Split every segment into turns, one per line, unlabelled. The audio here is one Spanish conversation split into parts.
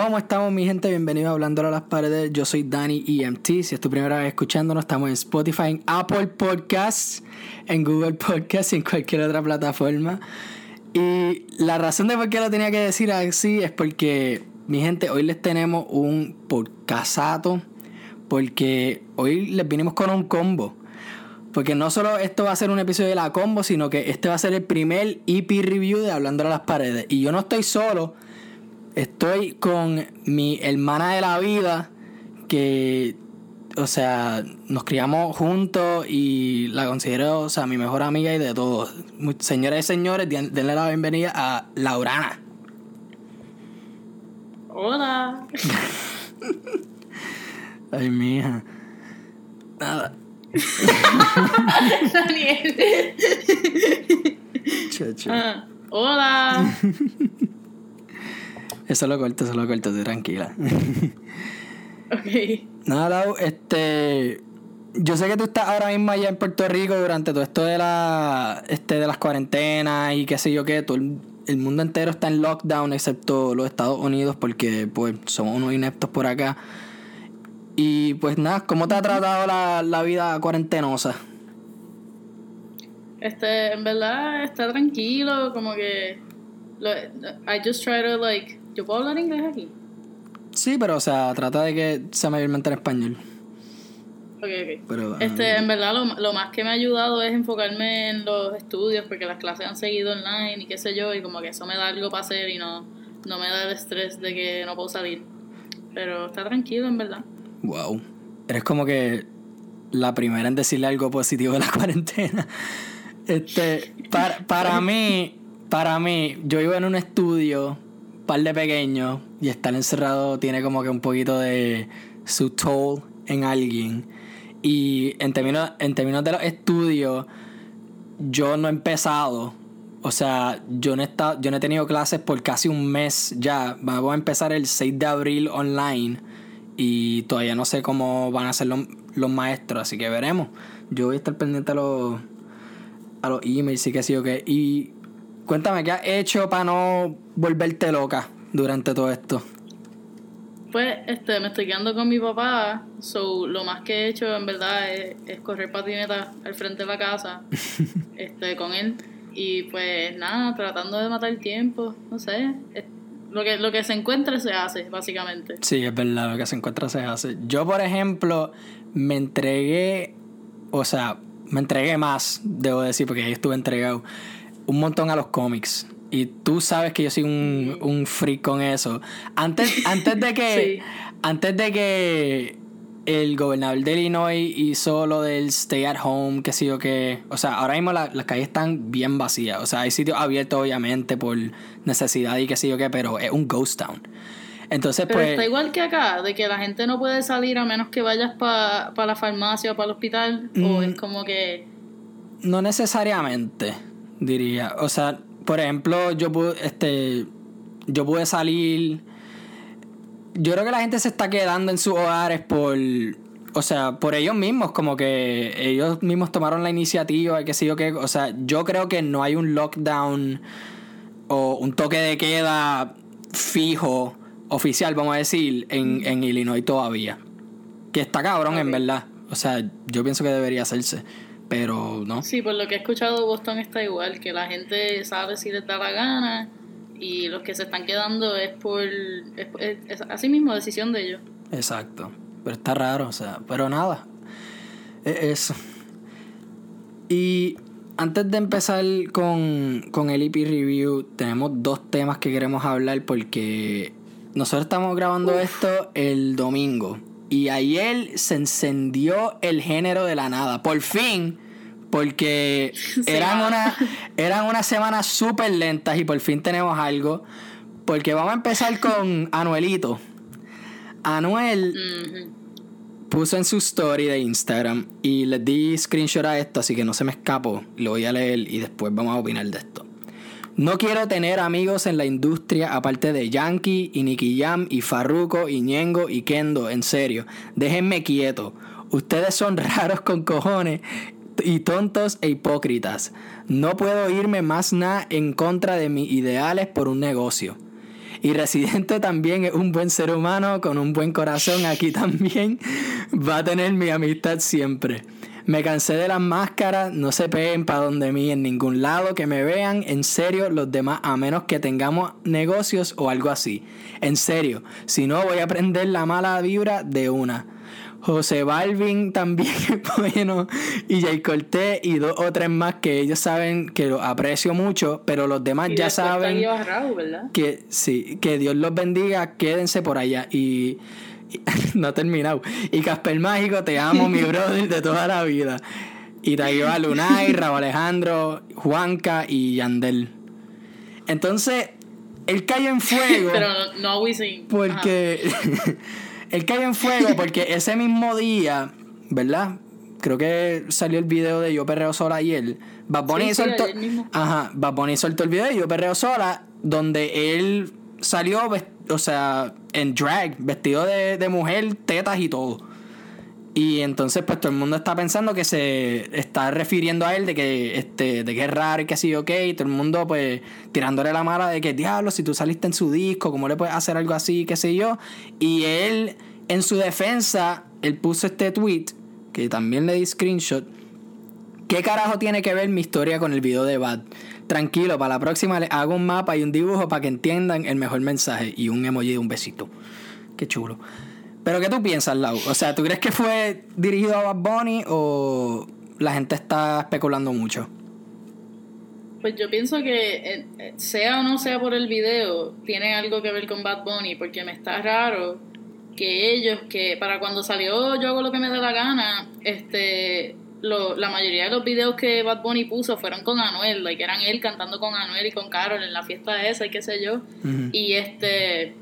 ¿Cómo estamos mi gente? Bienvenidos a Hablando a las Paredes. Yo soy Dani EMT. Si es tu primera vez escuchándonos, estamos en Spotify, en Apple Podcasts, en Google Podcasts y en cualquier otra plataforma. Y la razón de por qué lo tenía que decir así es porque, mi gente, hoy les tenemos un podcastato. Porque hoy les vinimos con un combo. Porque no solo esto va a ser un episodio de la combo, sino que este va a ser el primer EP review de Hablando a las Paredes. Y yo no estoy solo Estoy con mi hermana de la vida que, o sea, nos criamos juntos y la considero, o sea, mi mejor amiga y de todo. Señoras y señores, denle la bienvenida a Laurana.
Hola.
Ay, mija. Nada.
Daniel.
Chacho.
Ah, hola.
Eso lo corto, eso lo corto, tranquila.
ok.
Nada, este. Yo sé que tú estás ahora mismo allá en Puerto Rico durante todo esto de la. Este, de las cuarentenas y qué sé yo qué. Todo el, mundo entero está en lockdown, excepto los Estados Unidos, porque pues somos unos ineptos por acá. Y pues nada, ¿cómo te ha tratado la, la vida cuarentenosa?
Este, en verdad está tranquilo, como que. I just try to like ¿Yo puedo hablar inglés aquí?
Sí, pero o sea, trata de que sea mayormente en español.
Ok, ok. Pero, este, en verdad, lo, lo, más que me ha ayudado es enfocarme en los estudios, porque las clases han seguido online y qué sé yo, y como que eso me da algo para hacer y no, no me da el estrés de que no puedo salir. Pero está tranquilo, en verdad.
Wow. Eres como que la primera en decirle algo positivo de la cuarentena. Este, para, para mí, para mí, yo iba en un estudio par de pequeños y estar encerrado tiene como que un poquito de su toll en alguien. Y en términos, en términos de los estudios, yo no he empezado. O sea, yo no, he estado, yo no he tenido clases por casi un mes ya. Vamos a empezar el 6 de abril online. Y todavía no sé cómo van a ser los, maestros, así que veremos. Yo voy a estar pendiente a los, a los emails y qué sé yo qué. Y Cuéntame, ¿qué has hecho para no volverte loca durante todo esto?
Pues este, me estoy quedando con mi papá, so lo más que he hecho en verdad es, correr patineta al frente de la casa este, con él. Y pues nada, tratando de matar el tiempo, no sé. Lo que, lo que se encuentre se hace, básicamente.
Sí, es verdad, lo que se encuentra se hace. Yo, por ejemplo, me entregué, o sea, me entregué más, debo decir, porque ahí estuve entregado un montón a los cómics. Y tú sabes que yo soy un, un freak con eso. Antes, antes de que. Antes de que el gobernador de Illinois hizo lo del stay at home, que sé yo que. O sea, ahora mismo las calles están bien vacías. O sea, hay sitios abiertos, obviamente, por necesidad y qué sé yo qué, pero es un ghost town. Entonces,
pero
pues.
Está igual que acá, de que la gente no puede salir a menos que vayas para la farmacia o para el hospital. o mm. es como que.
No necesariamente diría. O sea, por ejemplo, yo pude, este, yo pude salir. Yo creo que la gente se está quedando en sus hogares por, o sea, por ellos mismos, como que ellos mismos tomaron la iniciativa, qué sé yo qué. O sea, yo creo que no hay un lockdown o un toque de queda fijo, oficial, vamos a decir, en, en Illinois todavía. Que está cabrón, en verdad. O sea, yo pienso que debería hacerse pero no.
Sí, por lo que he escuchado, Boston está igual, que la gente sabe si les da la gana y los que se están quedando es por. Es, así mismo, decisión de ellos.
Exacto. Pero está raro, o sea, pero nada. E, eso. Y antes de empezar con, con el EP Review, tenemos dos temas que queremos hablar porque nosotros estamos grabando esto el domingo. Y ayer se encendió el género de la nada. Por fin. Porque eran, una, eran unas semanas súper lentas y por fin tenemos algo. Porque vamos a empezar con Anuelito. Anuel puso en su story de Instagram y les di screenshot a esto, así que no se me escapó. Lo voy a leer y después vamos a opinar de esto. No quiero tener amigos en la industria aparte de Yankee y Nicky Jam y Farruko y Ñengo y Kendo, en serio. Déjenme quieto. Ustedes son raros con cojones y tontos e hipócritas. No puedo irme más nada en contra de mis ideales por un negocio. Y Residente también es un buen ser humano con un buen corazón. Aquí también va a tener mi amistad siempre. Me cansé de las máscaras, no se peguen para donde mí en ningún lado, que me vean en serio los demás, a menos que tengamos negocios o algo así. En serio, si no voy a prender la mala vibra de una. José Balvin también bueno. Y Jay Cortés y dos o tres más que ellos saben que lo aprecio mucho, pero los demás ya saben que sí, que Dios los bendiga, quédense por allá. Y, no ha terminado. Y Casper Mágico, te amo, mi brother de toda la vida. Y traigo a Lunay, Raúl Alejandro, Juanca y Yandel. Entonces, él cayó en fuego.
pero no Wisin.
Porque. Él cayó en fuego porque ese mismo día, ¿verdad? Creo que salió el video de Yo Perreo Sola ayer. Bad Bunny soltó. ajá, Bad Bunny soltó el video de Yo Perreo Sola, donde él salió, o sea, en drag, vestido de, de mujer, tetas y todo. Y entonces, pues todo el mundo está pensando que se está refiriendo a él de que, este, de que es raro y que así, ok. Y todo el mundo, pues, tirándole la mala de que, diablo, si tú saliste en su disco, ¿cómo le puedes hacer algo así, qué sé yo? Y él, en su defensa, él puso este tweet, que también le di screenshot. ¿Qué carajo tiene que ver mi historia con el video de Bad? Tranquilo, para la próxima les hago un mapa y un dibujo para que entiendan el mejor mensaje y un emoji de un besito. Qué chulo. Pero ¿qué tú piensas, Lau? O sea, ¿tú crees que fue dirigido a Bad Bunny o la gente está especulando mucho?
Pues yo pienso que eh, eh, sea o no sea por el video, tiene algo que ver con Bad Bunny, porque me está raro que ellos, que para cuando salió Yo hago lo que me da la gana, este, lo, la mayoría de los videos que Bad Bunny puso fueron con Anuel, like, eran él cantando con Anuel y con Carol en la fiesta esa y qué sé yo. Y este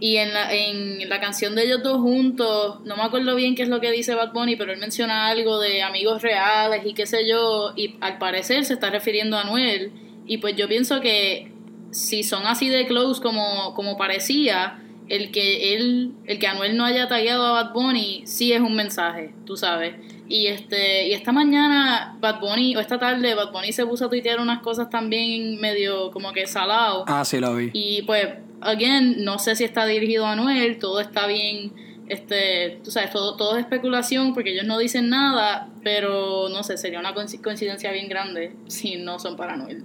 y en la, en la canción de ellos dos juntos, no me acuerdo bien qué es lo que dice Bad Bunny, pero él menciona algo de amigos reales y qué sé yo, y al parecer se está refiriendo a Anuel. Y pues yo pienso que si son así de close como, como parecía, el que él, el que Anuel no haya tallado a Bad Bunny sí es un mensaje, tú sabes. Y este, y esta mañana Bad Bunny, o esta tarde, Bad Bunny se puso a tuitear unas cosas también medio como que salado.
Ah, sí lo vi.
Y pues again, no sé si está dirigido a Anuel, todo está bien, este, tú sabes, todo, todo es especulación porque ellos no dicen nada, pero no sé, sería una coincidencia bien grande si no son para Anuel.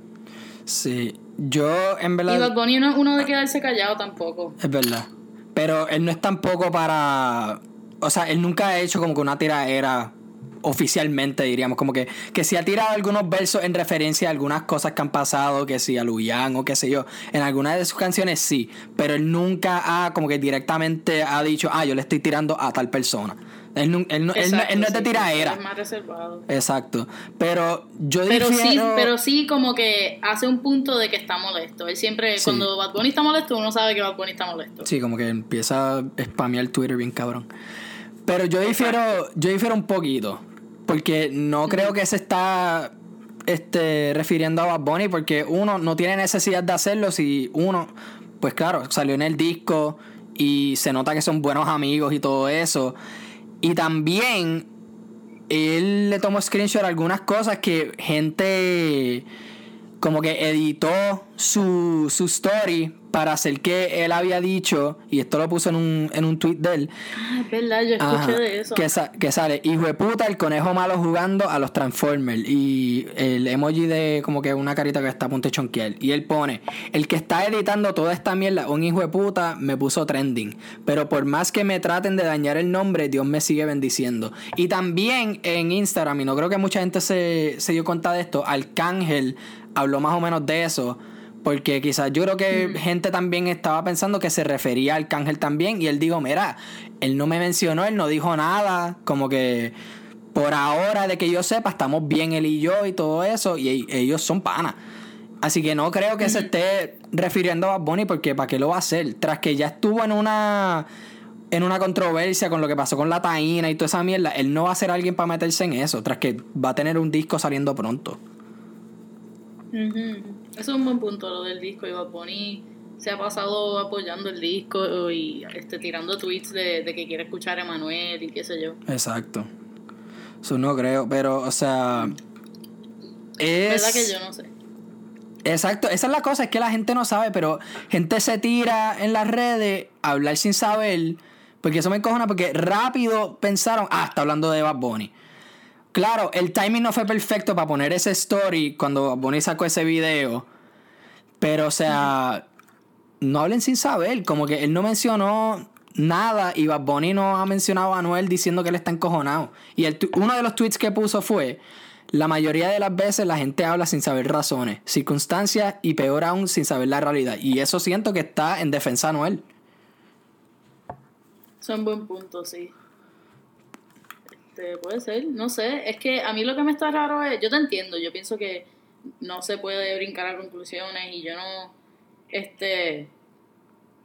Sí, yo en verdad...
Y Bad Bunny no es uno de quedarse callado tampoco.
Es verdad. Pero él no es tampoco para... O sea, él nunca ha hecho como que una tiradera oficialmente, diríamos, como que, que si ha tirado algunos versos en referencia a algunas cosas que han pasado, que si a Luyan o qué sé yo, en algunas de sus canciones sí, pero él nunca ha como que directamente ha dicho, ah, yo le estoy tirando a tal persona. Él, no, él, no, él, no, es de tiradera.
Es más reservado.
Exacto. Pero yo
pero sí Pero sí como que hace un punto de que está molesto. Él siempre, cuando Bad Bunny está molesto, uno sabe que Bad Bunny está molesto.
Sí, como que empieza a spamear Twitter bien cabrón. Pero yo difiero, yo difiero un poquito. Porque no creo que se está este, refiriendo a Bad Bunny, porque uno no tiene necesidad de hacerlo si uno, pues claro, salió en el disco y se nota que son buenos amigos y todo eso. Y también él le tomó screenshot a algunas cosas que gente como que editó su, su story para hacer que él había dicho, y esto lo puso en un, en un tweet de él.
Ah, es verdad, yo escuché de eso.
Que, que, sale, hijo de puta, el conejo malo jugando a los Transformers. Y el emoji de como que una carita que está a punto de chonquear. Y él pone, el que está editando toda esta mierda, un hijo de puta, me puso trending. Pero por más que me traten de dañar el nombre, Dios me sigue bendiciendo. Y también en Instagram, y no creo que mucha gente se, se dio cuenta de esto, Arcángel habló más o menos de eso porque quizás yo creo que mm. gente también estaba pensando que se refería al cángel también. Y él dijo, mira, él no me mencionó, él no dijo nada. Como que por ahora, de que yo sepa, estamos bien él y yo y todo eso. Y ellos son panas. Así que no creo que se esté refiriendo a Bad Bunny porque ¿para qué lo va a hacer? Tras que ya estuvo en una en una controversia con lo que pasó con la taína y toda esa mierda, él no va a ser alguien para meterse en eso, tras que va a tener un disco saliendo pronto.
Eso es un buen punto, lo del disco. Y Bad se ha pasado apoyando el disco y este, tirando tweets de, que quiere escuchar a Emanuel y qué sé yo.
Exacto. Eso no creo, pero, o sea. Es.
verdad que yo no sé.
Exacto, esa es la cosa, es que la gente no sabe, pero gente se tira en las redes a hablar sin saber, porque eso me encojona, porque rápido pensaron, ah, está hablando de Bad Bunny. Claro, el timing no fue perfecto para poner ese story cuando Bunny sacó ese video, pero o sea, no hablen sin saber, como que él no mencionó nada y Bad Bunny no ha mencionado a Anuel diciendo que él está encojonado. Y el, uno de los tweets que puso fue, la mayoría de las veces la gente habla sin saber razones, circunstancias y peor aún sin saber la realidad. Y eso siento que está en defensa de Anuel.
Son buen punto, sí. Este, puede ser, no sé. Es que a mí lo que me está raro es, yo te entiendo, yo pienso que no se puede brincar a conclusiones y yo no, este,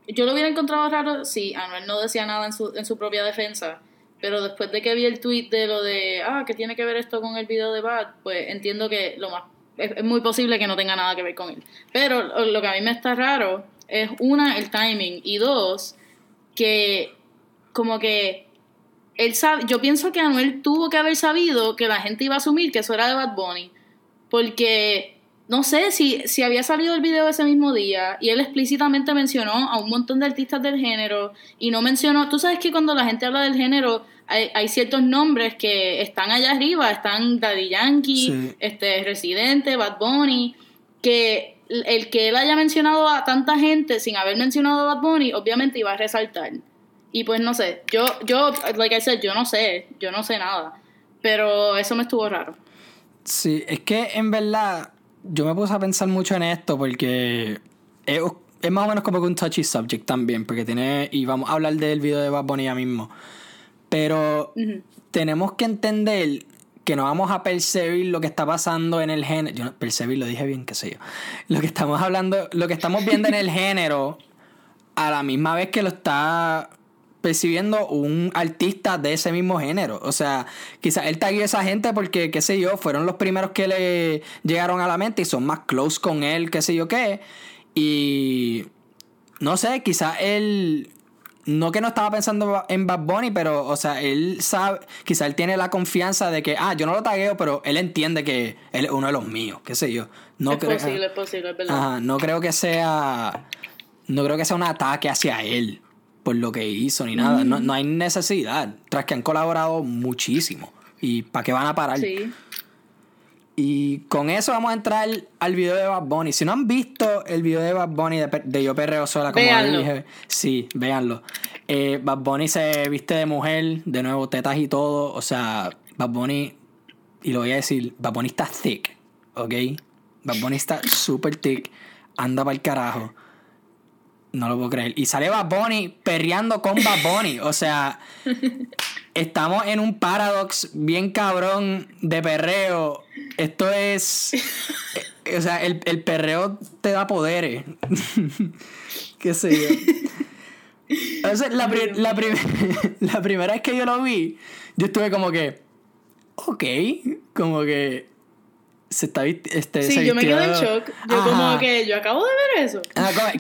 yo lo hubiera encontrado raro si Anuel no decía nada en su, en su propia defensa, pero después de que vi el tweet de lo de, ah, que tiene que ver esto con el video de Bad, pues entiendo que lo más, es, muy posible que no tenga nada que ver con él. Pero lo que a mí me está raro es, una, el timing, y dos, que como que él sabe, yo pienso que Anuel tuvo que haber sabido que la gente iba a asumir que eso era de Bad Bunny, porque no sé si, si había salido el video ese mismo día y él explícitamente mencionó a un montón de artistas del género y no mencionó, tú sabes que cuando la gente habla del género hay, ciertos nombres que están allá arriba, están Daddy Yankee, este Residente, Bad Bunny, que el que él haya mencionado a tanta gente sin haber mencionado a Bad Bunny, obviamente iba a resaltar. Y pues no sé, yo, yo, like I said, yo no sé, yo no sé nada, pero eso me estuvo raro.
Sí, es que en verdad yo me puse a pensar mucho en esto porque es, más o menos como que un touchy subject también, porque tiene, y vamos a hablar del video de Bad Bunny ya mismo, pero tenemos que entender que no vamos a percibir lo que está pasando en el género, yo no, percibir lo dije bien, qué sé yo, lo que estamos hablando, lo que estamos viendo en el género a la misma vez que lo está percibiendo un artista de ese mismo género. O sea, quizás él taguió a esa gente porque, qué sé yo, fueron los primeros que le llegaron a la mente y son más close con él, qué sé yo qué. Y no sé, quizás él no que no estaba pensando en Bad Bunny, pero, o sea, él sabe, quizá él tiene la confianza de que, ah, yo no lo tagueo, pero él entiende que él es uno de los míos, qué sé yo. No
es posible, es posible, es verdad.
Ajá, no creo que sea, no creo que sea un ataque hacia él por lo que hizo ni nada. No, no, hay necesidad. Tras que han colaborado muchísimo. ¿Y para qué van a parar? Sí. Y con eso vamos a entrar al video de Bad Bunny. Si no han visto el video de Bad Bunny de, Yo Perreo Sola, como dije, sí, véanlo. Eh, Bad Bunny se viste de mujer, de nuevo, tetas y todo. O sea, Bad Bunny, y lo voy a decir, Bad Bunny está thick, ¿ok? Bad Bunny está súper thick, anda para el carajo. No lo puedo creer. Y sale Bad Bunny perreando con Bad Bunny. O sea, estamos en un paradox bien cabrón de perreo. Esto es. Eh, o sea, el, perreo te da poderes. Qué sé yo. la, la primera vez que yo lo vi, yo estuve como que. Ok. Como que se está este,
Sí, yo me quedé en shock. Yo como que yo acabo de ver eso.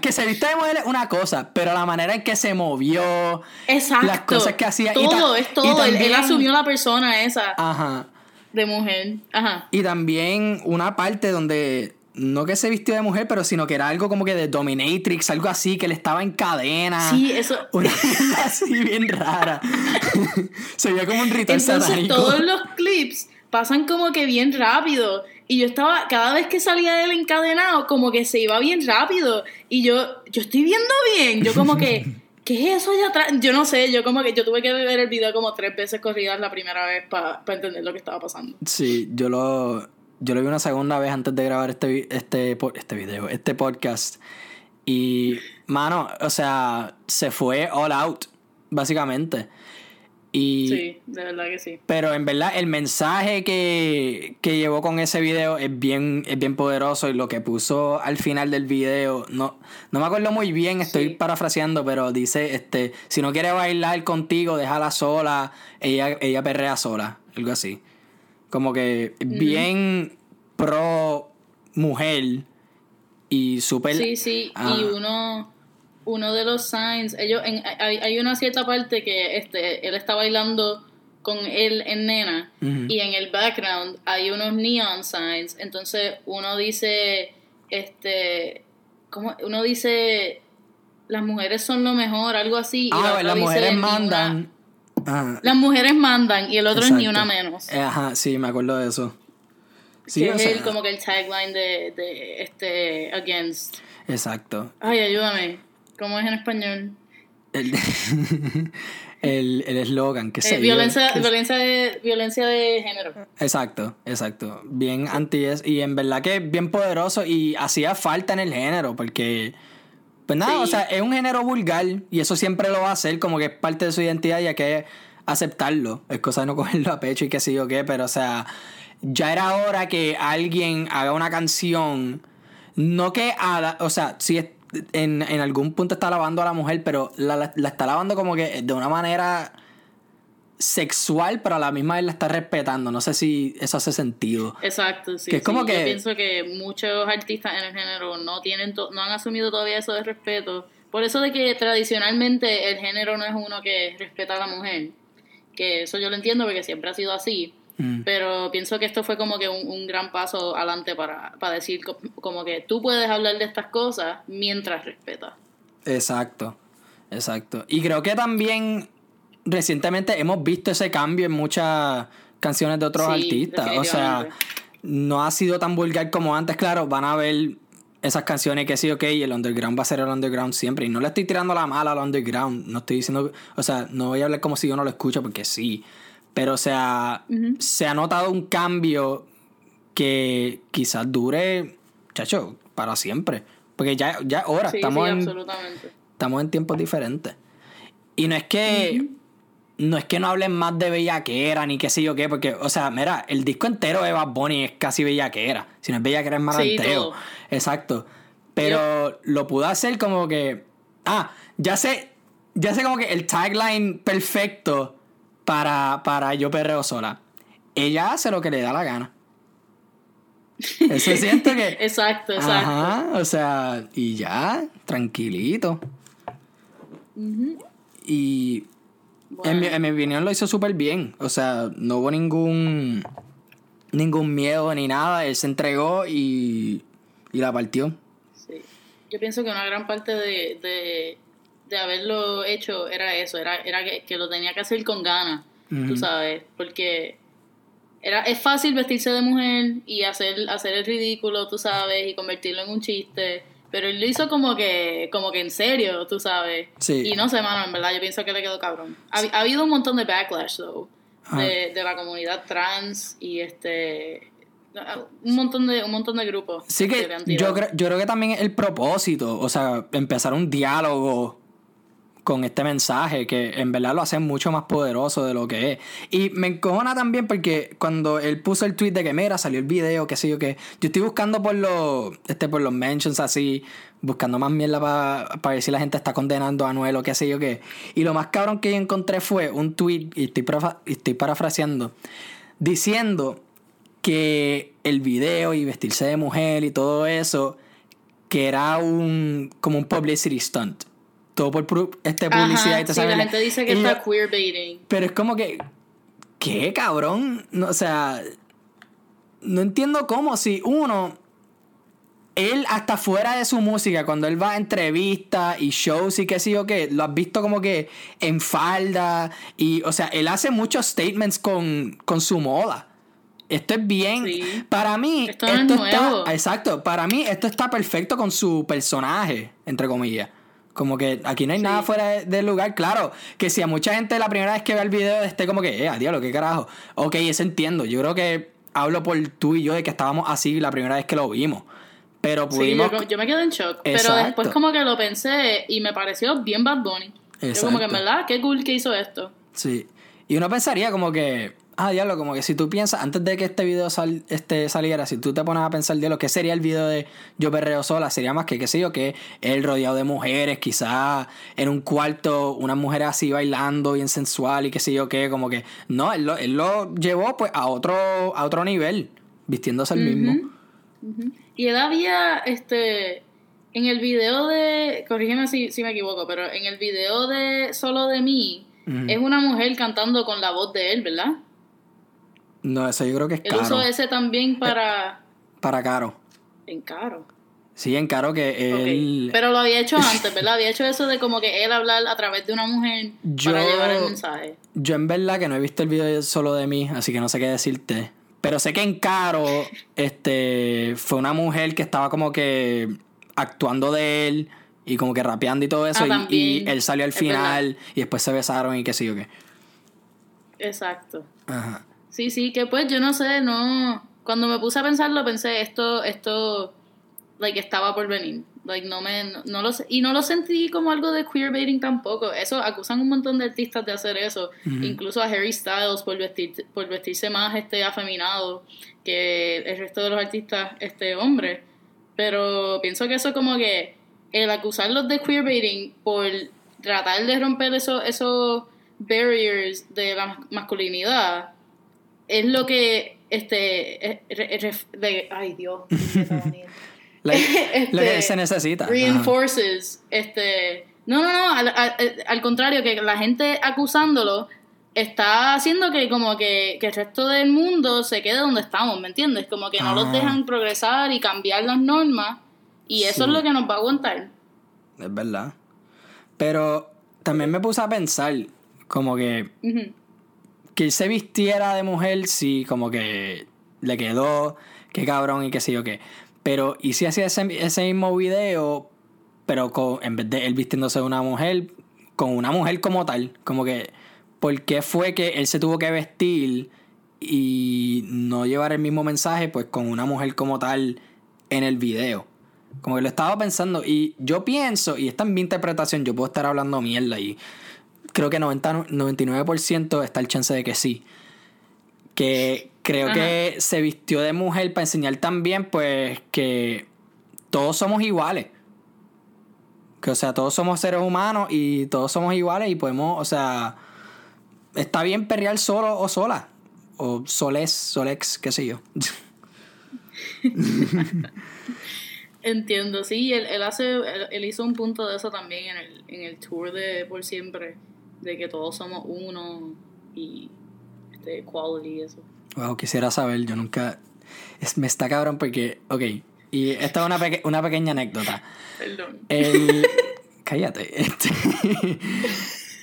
que se viste de mujer es una cosa, pero la manera en que se movió,
Exacto. las
cosas que hacía.
Todo, es todo. él, asumió la persona esa. Ajá. De mujer. Ajá.
Y también una parte donde no que se vistió de mujer, pero sino que era algo como que de dominatrix, algo así, que le estaba en cadena.
Sí, eso.
Una cosa así bien rara. se veía como un ritual
Entonces, todos los clips pasan como que bien rápido. Y yo estaba, cada vez que salía él encadenado, como que se iba bien rápido. Y yo, yo estoy viendo bien. Yo como que, ¿qué es eso allá atrás? Yo no sé, yo como que yo tuve que ver el video como tres veces corridas la primera vez para entender lo que estaba pasando.
Sí, yo lo, yo lo vi una segunda vez antes de grabar este, este, este video, este podcast. Y, mano, o sea, se fue all out, básicamente. Y,
sí, de verdad que sí.
Pero en verdad el mensaje que, que llevó con ese video es bien, es bien poderoso y lo que puso al final del video, no, no me acuerdo muy bien, estoy parafraseando, pero dice, este, si no quiere bailar contigo, déjala sola, ella, ella perrea sola, algo así. Como que bien pro mujer y súper...
Sí, sí, y uno uno de los signs, ellos en, hay, hay, una cierta parte que este él está bailando con él en nena y en el background hay unos neon signs, entonces uno dice este, como uno dice, las mujeres son lo mejor, algo así. y
Ah,
otra
las mujeres
"Ni una-
mandan. Ajá,
Las mujeres mandan y el otro es ni una menos.
Eh, Ajá, sí, me acuerdo de eso. Sí,
que es
sea,
el, como que el tagline de, de este Against.
Exacto.
Ay, ayúdame. ¿Cómo es en español?
El el el eslogan, que
Eh,
yo,
violencia,
que-
violencia, de, violencia de género.
Exacto, exacto. Bien anti es y en verdad que es bien poderoso y hacía falta en el género porque pues nada,
Sí.
o sea, es un género vulgar y eso siempre lo va a hacer como que es parte de su identidad y hay que aceptarlo. Es cosa de no cogerlo a pecho y qué sé yo qué, pero o sea, ya era hora que alguien haga una canción no que haga, o sea, si es- en, en algún punto está lavando a la mujer, pero la, la- la está lavando como que de una manera sexual, pero a la misma vez la está respetando. No sé si eso hace sentido.
Exacto, sí.
Que es como
sí.
que-
Yo pienso que muchos artistas en el género no tienen to- no han asumido todavía eso de respeto. Por eso de que tradicionalmente el género no es uno que respeta a la mujer. Que eso yo lo entiendo porque siempre ha sido así.
Mm.
Pero pienso que esto fue como que un, un gran paso adelante para, para decir co- como que tú puedes hablar de estas cosas mientras respetas.
Exacto, exacto. Y creo que también recientemente hemos visto ese cambio en muchas canciones de otros
Sí,
artistas. O sea, no ha sido tan vulgar como antes. Claro, van a ver esas canciones que sí, ok, y el underground va a ser el underground siempre. Y no le estoy tirando la mala al underground. No estoy diciendo, o sea, no voy a hablar como si yo no lo escucho, porque sí. Pero, o sea, se ha notado un cambio que quizás dure, chacho, para siempre. Porque ya, ya ahora
Sí,
estamos
sí,
en estamos en tiempos diferentes. Y no es que. No es que no hablen más de bellaquera ni qué sé yo qué, porque, o sea, mira, el disco entero de Bad Bunny es casi bellaquera. Si no es bellaquera es maranteo.
todo.
Exacto. Pero lo pudo hacer como que. Ah, ya sé. Ya sé como que el tagline perfecto para, para Yo Perreo Sola. Ella hace lo que le da la gana. Eso siento que.
Exacto, exacto.
Ajá, o sea, y ya, tranquilito. Y
Bueno.
en, mi, en mi opinión lo hizo súper bien. O sea, no hubo ningún ningún miedo ni nada. Él se entregó y, y la partió.
Sí. Yo pienso que una gran parte de, de, de haberlo hecho era eso, era, era que, que lo tenía que hacer con ganas, tú
Ujú.
sabes, porque era, es fácil vestirse de mujer y hacer, hacer el ridículo, tú sabes, y convertirlo en un chiste, pero él lo hizo como que, como que en serio, tú sabes.
Sí.
Y no sé, mano, en verdad, yo pienso que le quedó cabrón. Ha, ha habido un montón de backlash, though, de, de la comunidad trans y este... Un montón de, un montón de grupos.
Sí que yo creo, yo creo que también el propósito, o sea, empezar un diálogo con este mensaje que en verdad lo hace mucho más poderoso de lo que es. Y me encojona también porque cuando él puso el tweet de que mira, salió el video, qué sé yo qué, yo estoy buscando por los este por los mentions así, buscando más mierda para ver si la gente está condenando a Anuel o qué sé yo qué. Y lo más cabrón que yo encontré fue un tweet y estoy y estoy parafraseando diciendo que el video y vestirse de mujer y todo eso que era un como un publicity stunt todo por este publicidad
Ajá,
y te
sí, la gente dice que está queerbaiting.
pero es como que qué cabrón no, o sea no entiendo cómo si uno él hasta fuera de su música cuando él va a entrevistas y shows y qué sé yo qué lo has visto como que en falda y o sea él hace muchos statements con, con su moda esto es bien
Sí.
para mí
Esto es
está
nuevo.
exacto para mí esto está perfecto con su personaje entre comillas como que aquí no hay nada fuera de- del lugar. Claro, que si a mucha gente la primera vez que ve el video esté como que, eh, diablo, qué carajo. Ok, eso entiendo. Yo creo que hablo por tú y yo de que estábamos así la primera vez que lo vimos. Pero
Sí,
pudimos.
yo, yo me quedé en shock. Pero
Exacto.
después como que lo pensé y me pareció bien Bad Bunny. Yo como que en
Exacto.
verdad, qué cool que hizo esto.
Sí. Y uno pensaría como que, ah, diablo, como que si tú piensas, antes de que este video sal- este saliera, si tú te pones a pensar, diablo, ¿qué sería el video de Yo Perreo Sola? Sería más que, qué sé yo, que él rodeado de mujeres, quizás en un cuarto, unas mujeres así bailando, bien sensual y qué sé yo qué, como que, no, él lo, él lo llevó pues a otro, a otro nivel, vistiéndose el mismo.
Y él había, este, en el video de, corrígeme si, si me equivoco, pero en el video de Solo de mí, es una mujer cantando con la voz de él, ¿verdad?
No, eso yo creo que es
Él
caro.
usó ese también para...
Para caro.
En caro.
Sí, en Caro que él...
Pero lo había hecho antes, ¿verdad? Había hecho eso de como que él hablar a través de una mujer
Yo-
para llevar el mensaje.
Yo en verdad que no he visto el video solo de mí, así que no sé qué decirte. Pero sé que en Caro, este, fue una mujer que estaba como que actuando de él y como que rapeando y todo eso.
Ah,
y- él salió al final y después se besaron y qué sé yo qué.
Exacto.
Ajá.
Sí, sí, que pues yo no sé, no. Cuando me puse a pensarlo, pensé esto, esto, like, estaba por venir. Like, no me, no, no lo sé- y no lo sentí como algo de queerbaiting tampoco. Eso, acusan un montón de artistas de hacer eso. Incluso a Harry Styles por, vestir, por vestirse más este afeminado que el resto de los artistas este hombres. Pero pienso que eso como que el acusarlos de queerbaiting por tratar de romper esos, esos barriers de la mas- masculinidad es lo que este re- de- ay Dios
Like, lo que
Este,
se necesita. Ajá.
reinforces este no no no al, al- al contrario que la gente acusándolo está haciendo que como que, que el resto del mundo se quede donde estamos ¿me entiendes? como que no los
Ah.
dejan progresar y cambiar las normas y eso
Sí.
es lo que nos va a aguantar
Es verdad. Pero también me puse a pensar como que. Que él se vistiera de mujer, sí, como que le quedó, qué cabrón y qué sé yo qué. Pero, ¿y si hacía ese, ese mismo video, pero con, en vez de él vistiéndose de una mujer, con una mujer como tal? Como que, ¿por qué fue que él se tuvo que vestir y no llevar el mismo mensaje, pues con una mujer como tal en el video? Como que lo estaba pensando y yo pienso, y esta es mi interpretación, yo puedo estar hablando mierda y creo que 90, 99% está el chance de que sí. Que creo
Ajá.
que se vistió de mujer para enseñar también, pues, que todos somos iguales. Que, o sea, todos somos seres humanos y todos somos iguales y podemos, o sea, está bien perrear solo o sola. O soles, solex, qué sé yo.
Entiendo, sí, él, él hace, él, él hizo un punto de eso también en el, en el tour de Por Siempre, de que todos somos uno y este equality y eso.
Wow, quisiera saber, yo nunca... Es, me está cabrón porque, ok, y esta es una, peque- una pequeña anécdota.
Perdón.
El. cállate. Este,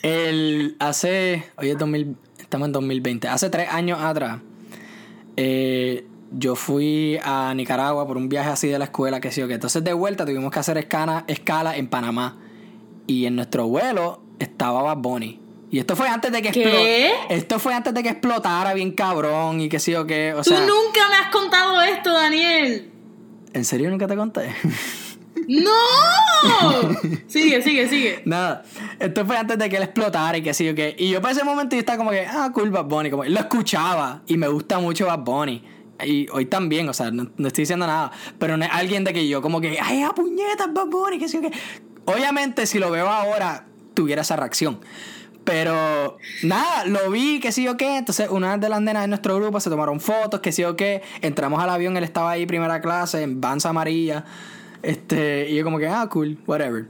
el. Hace. Hoy es 2000. Estamos en 2020. Hace tres años atrás. eh, yo fui a Nicaragua por un viaje así de la escuela, que sí o qué. Entonces, de vuelta tuvimos que hacer escala, escala en Panamá. Y en nuestro vuelo estaba Bad Bunny. Y esto fue antes de que
¿Qué?
Esto fue antes de que explotara bien cabrón y que sí o qué. O
Tú nunca me has contado esto, Daniel.
¿En serio nunca te conté?
¡No! sigue, sigue, sigue.
Nada, esto fue antes de que él explotara y que sí yo qué. Y yo para ese momento yo estaba como que, ah, cool Bad Bunny. Como, lo escuchaba y me gusta mucho Bad Bunny. Y hoy también, o sea, no, no estoy diciendo nada. Pero no es alguien de que yo como que, ay, a puñetas Bad Bunny, que sí yo qué. Obviamente si lo veo ahora, tuviera esa reacción. Pero nada, lo vi, que sí o qué. Entonces, una de las nenas de nuestro grupo se tomaron fotos, que sí o qué. Entramos al avión, él estaba ahí primera clase, en Banza Amarilla. Este, y yo como que, ah, cool, whatever.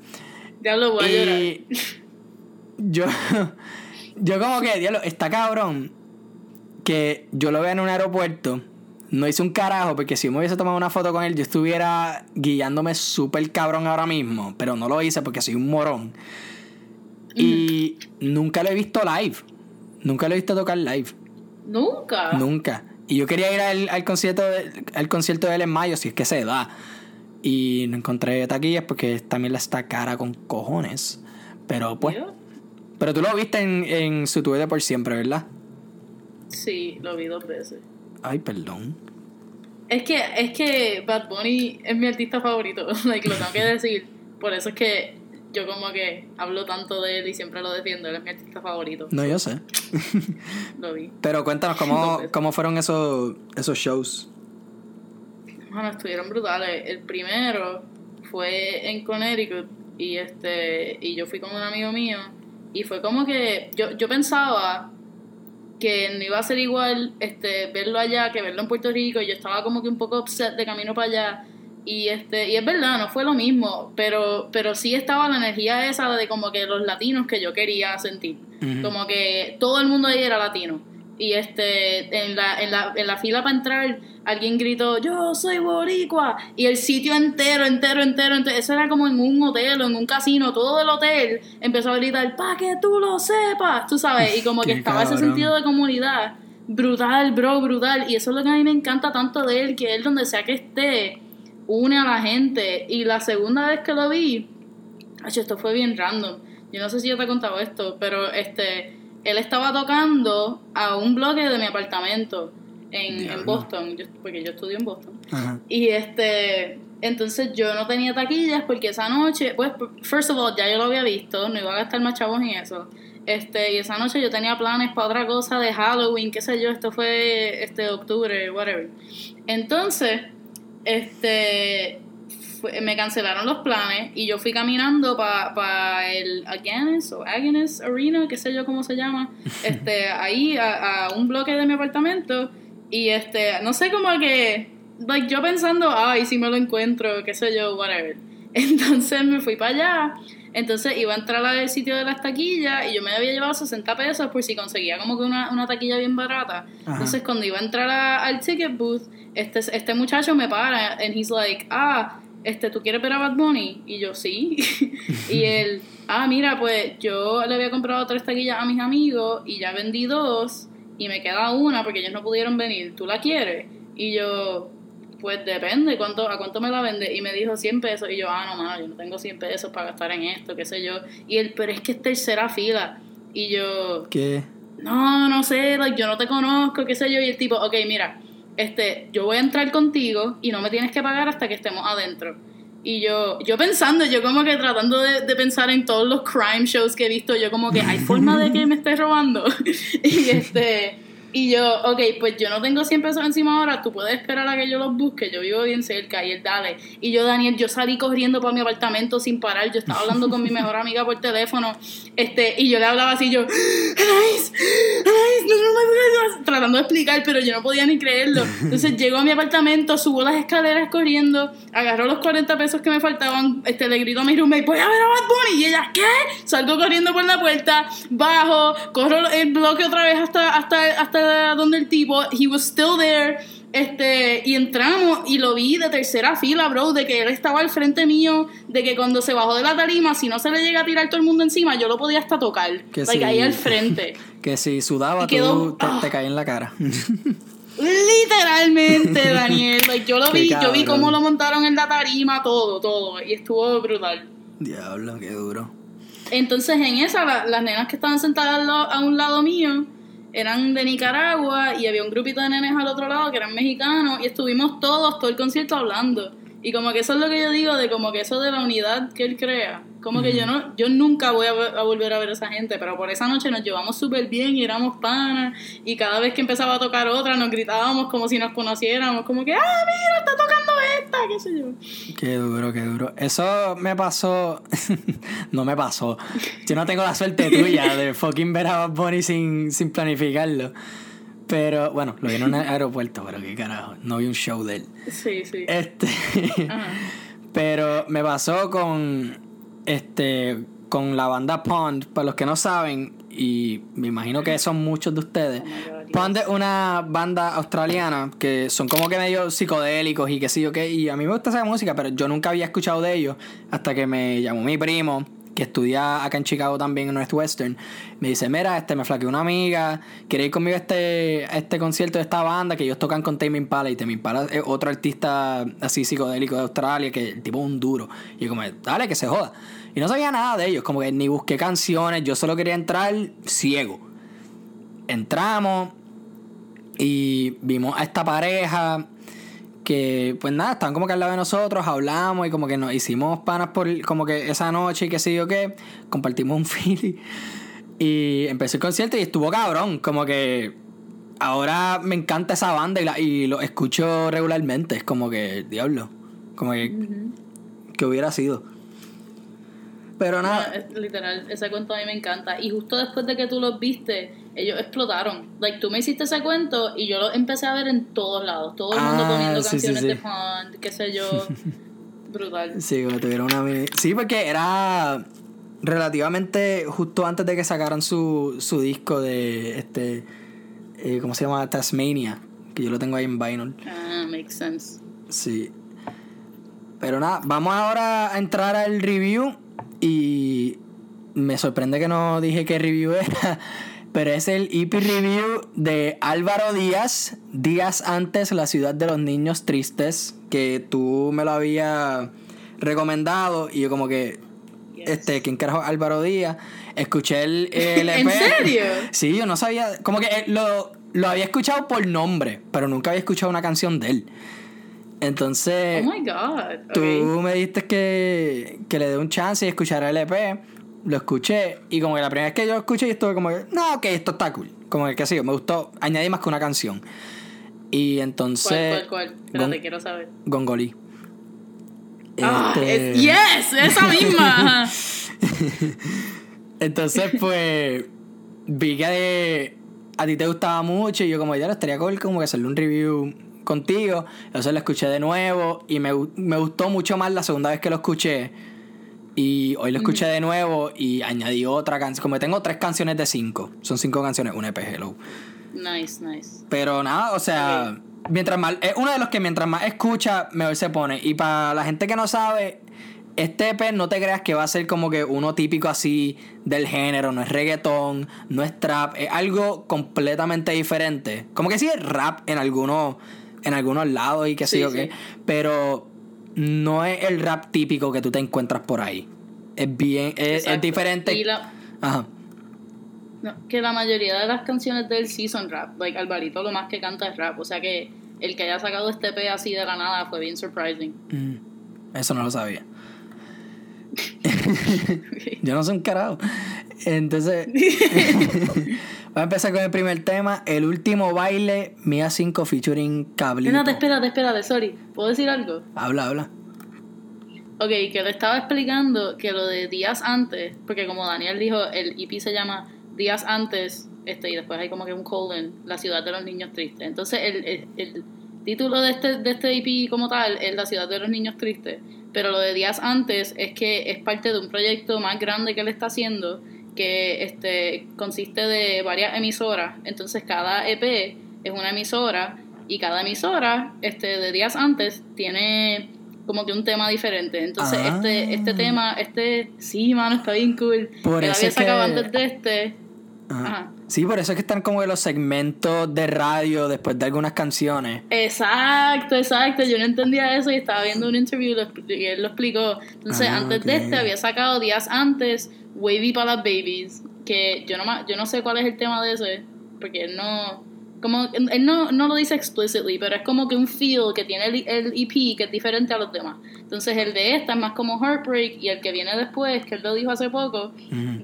Ya lo voy a llorar.
Y yo, yo como que, diablo, está cabrón que yo lo vea en un aeropuerto. No hice un carajo, porque si me hubiese tomado una foto con él, yo estuviera guiándome súper cabrón ahora mismo. Pero no lo hice porque soy un morón. Y nunca lo he visto live. Nunca lo he visto tocar live.
Nunca.
Nunca. Y yo quería ir al, al concierto de, al concierto de él en mayo, si es que se da. Y no encontré taquillas porque también la está cara con cojones. Pero pues. Pero tú lo viste en, en su tuve de por siempre, ¿verdad?
Sí, lo vi dos veces.
Ay, perdón.
Es que, es que Bad Bunny es mi artista favorito, like, lo tengo que decir. Por eso es que yo como que hablo tanto de él y siempre lo defiendo. Él es mi artista favorito.
No, yo sé.
Lo vi.
Pero cuéntanos cómo, cómo fueron esos, esos shows.
Bueno, estuvieron brutales. El primero fue en Connecticut y este y yo fui con un amigo mío y fue como que yo, yo pensaba que no iba a ser igual este verlo allá que verlo en Puerto Rico y yo estaba como que un poco upset de camino para allá y este y es verdad no fue lo mismo pero pero sí estaba la energía esa de como que los latinos que yo quería sentir. Como que todo el mundo ahí era latino. Y este en la, en la, en la fila para entrar alguien gritó yo soy boricua y el sitio entero entero entero entero eso era como en un hotel o en un casino todo el hotel empezó a gritar para que tú lo sepas tú sabes y como que estaba ese sentido de comunidad brutal bro brutal y eso es lo que a mí me encanta tanto de él que él donde sea que esté une a la gente y la segunda vez que lo vi esto fue bien random yo no sé si yo te he contado esto pero este él estaba tocando a un bloque de mi apartamento en, Boston, porque yo estudio en Boston. Y este, entonces yo no tenía taquillas porque esa noche, pues, first of all, ya yo lo había visto, no iba a gastar más chavos en eso. Este, y esa noche yo tenía planes para otra cosa de Halloween, qué sé yo, esto fue este octubre, whatever. Entonces, este, me cancelaron los planes y yo fui caminando para pa el Agnes o Agnes Arena, qué sé yo cómo se llama, este, ahí a, un bloque de mi apartamento y este, no sé cómo que, like yo pensando, ay, si me lo encuentro, qué sé yo, whatever. Entonces me fui para allá. Entonces iba a entrar al sitio de las taquillas y yo me había llevado 60 pesos por si conseguía como que una, una taquilla bien barata. Entonces cuando iba a entrar al ticket booth, este, este muchacho me para and he's like, ah, este, ¿tú quieres ver a Bad Bunny? Y yo, sí. y él, ah, mira, pues yo le había comprado tres taquillas a mis amigos y ya vendí dos y me queda una porque ellos no pudieron venir. ¿Tú la quieres? Y yo, pues depende, ¿cuánto, ¿a cuánto me la vende? Y me dijo 100 pesos. Y yo, ah, no, mano, yo no tengo 100 pesos para gastar en esto, qué sé yo. Y él, pero es que es tercera fila. Y yo,
¿qué?
No, no sé, yo no te conozco, qué sé yo. Y el tipo, ok, mira, este, yo voy a entrar contigo y no me tienes que pagar hasta que estemos adentro. Y yo, yo pensando, yo como que tratando de, de, pensar en todos los crime shows que he visto, yo como que hay forma de que me esté robando. y este, y yo, ok, pues yo no tengo 100 pesos encima ahora, tú puedes esperar a que yo los busque, yo vivo bien cerca. Y él, dale. Y yo, Daniel, yo salí corriendo para mi apartamento sin parar, yo estaba hablando con mi mejor amiga por teléfono, este, y yo le hablaba así, yo, Anaís, Anaís, no, no, no, tratando de explicar, pero yo no podía ni creerlo. Entonces llego a mi apartamento, subo las escaleras corriendo, agarro los 40 pesos que me faltaban, este, le grito a mi roommate, voy a ver a Bad Bunny, y ella, ¿qué? Salgo corriendo por la puerta, bajo, corro el bloque otra vez hasta, hasta, hasta donde el tipo, he was still there, este, y entramos y lo vi de tercera fila, bro, de que él estaba al frente mío, de que cuando se bajó de la tarima, si no se le llega a tirar todo el mundo encima, yo lo podía hasta tocar, que like, ahí al frente.
que si sudaba, tú te, ah. caía en la cara.
Literalmente, Daniel. yo lo vi, yo vi cómo lo montaron en la tarima, todo, todo. Y estuvo brutal.
Diablo, qué duro.
Entonces, en esa, las nenas que estaban sentadas a un lado mío, eran de Nicaragua y había un grupito de nenes al otro lado que eran mexicanos y estuvimos todos, todo el concierto hablando. Y como que eso es lo que yo digo de como que eso de la unidad que él crea. Como que yo no yo nunca voy a, volver a ver a esa gente, pero por esa noche nos llevamos súper bien y éramos panas. Y cada vez que empezaba a tocar otra nos gritábamos como si nos conociéramos. Como que, ah, mira, está tocando qué sé yo.
Qué duro, qué duro. Eso me pasó. no me pasó. Yo no tengo la suerte tuya de fucking ver a Bad Bunny sin, sin planificarlo. Pero bueno, lo vi en un aeropuerto, pero qué carajo, no vi un show de él.
Sí, sí.
Este. pero me pasó con. Este. Con la banda Pond, para los que no saben, y me imagino que son muchos de ustedes. Oh Pond es una banda australiana que son como que medio psicodélicos y que sí, ok. Y a mí me gusta esa música, pero yo nunca había escuchado de ellos hasta que me llamó mi primo que estudia acá en Chicago también en Northwestern, me dice, mira, este me flaqueó una amiga, quiere ir conmigo a este, este concierto de esta banda que ellos tocan con Tame Impala y Tame Impala es otro artista así psicodélico de Australia que el tipo un duro. Y yo como, dale, que se joda. Y no sabía nada de ellos, como que ni busqué canciones, yo solo quería entrar ciego. Entramos y vimos a esta pareja que pues nada, estaban como que al lado de nosotros, hablamos y como que nos hicimos panas por como que esa noche y qué sé yo qué, compartimos un feeling y empecé el concierto y estuvo cabrón, como que ahora me encanta esa banda y, la, y lo escucho regularmente, es como que, diablo, como que, que hubiera sido. Pero nada.
literal, ese cuento a mí me encanta. Y justo después de que tú los viste, ellos explotaron. Like, tú me hiciste ese cuento y yo lo empecé a ver en todos lados. Todo el mundo ah, poniendo canciones de punk, qué sé yo. Brutal.
Sí, como tuvieron una Sí, porque era relativamente justo antes de que sacaran su, su disco de este eh, ¿cómo se llama? Tasmania, que yo lo tengo ahí en vinyl.
Ah, makes sense.
Sí. Pero nada, vamos ahora a entrar al review y me sorprende que no dije qué review era, pero es el EP review de Álvaro Díaz, días antes La ciudad de los niños tristes, que tú me lo habías recomendado y yo como que
Yes.
este, ¿quién carajo Álvaro Díaz? Escuché el, el EP.
¿En serio?
Sí, yo no sabía, como que eh, lo, lo había escuchado por nombre, pero nunca había escuchado una canción de él. Entonces,
Oh my god.
tú me diste que, que le dé un chance y escuchara el EP, lo escuché y como que la primera vez que yo lo escuché, yo estuve como que, no, ok, esto está cool. Como que, que sí, me gustó, añadí más que una canción. Y entonces,
¿Cuál, cuál, cuál? Espérate,
Gon-
quiero saber.
Gongolí.
Ah,
Este-
es- yes, esa misma.
Entonces, pues, vi que a ti te gustaba mucho y yo como, ya lo estaría cool como que hacerle un review contigo. Entonces lo escuché de nuevo y me, me gustó mucho más la segunda vez que lo escuché. Y hoy lo escuché de nuevo y añadí otra canción. Como tengo tres canciones de cinco. Son cinco canciones, un EP Hello.
Nice, nice.
Pero nada, o sea, mientras más, es uno de los que mientras más escucha, mejor se pone. Y para la gente que no sabe, este EP no te creas que va a ser como que uno típico así del género, no es reggaetón, no es trap, es algo completamente diferente. Como que sí es rap en algunos, en algunos lados y qué sé
Sí,
yo
sí.
qué, pero no es el rap típico que tú te encuentras por ahí. Es bien, es, es diferente.
La-
Ajá.
no, que la mayoría de las canciones del season rap, like Alvarito lo más que canta es rap, o sea que el que haya sacado este P así de la nada fue bien surprising.
Mm, Eso no lo sabía. Yo no soy un carajo. Entonces, voy a empezar con el primer tema. El último baile, Mía 5 featuring Cablito.
Espérate, espérate, espérate, sorry. ¿Puedo decir algo?
Habla, habla.
Ok, que le estaba explicando que lo de días antes, porque como Daniel dijo, el EP se llama Días antes, este, y después hay como que un colon, La ciudad de los niños tristes. Entonces el, el, el título de este, de este EP como tal es La ciudad de los niños tristes, pero lo de días antes es que es parte de un proyecto más grande que él está haciendo, que este, consiste de varias emisoras. Entonces cada EP es una emisora y cada emisora este, de días antes tiene como que un tema diferente. Entonces,
Ah.
este, este tema, este, sí, mano, está bien cool.
Por eso
había
que-
sacado antes de este.
Ajá.
Ajá.
Sí, por eso es que están como que los segmentos de radio después de algunas canciones.
Exacto, exacto. Yo no entendía eso y estaba viendo un interview y, él lo explicó. Entonces,
Ah,
antes de este había sacado días antes Wavy para las Babies, que yo no, yo no sé cuál es el tema de ese, porque él no... Como, él no, no lo dice explicitly, pero es como que un feel que tiene el, el EP que es diferente a los demás. Entonces el de esta es más como Heartbreak y el que viene después, que él lo dijo hace poco,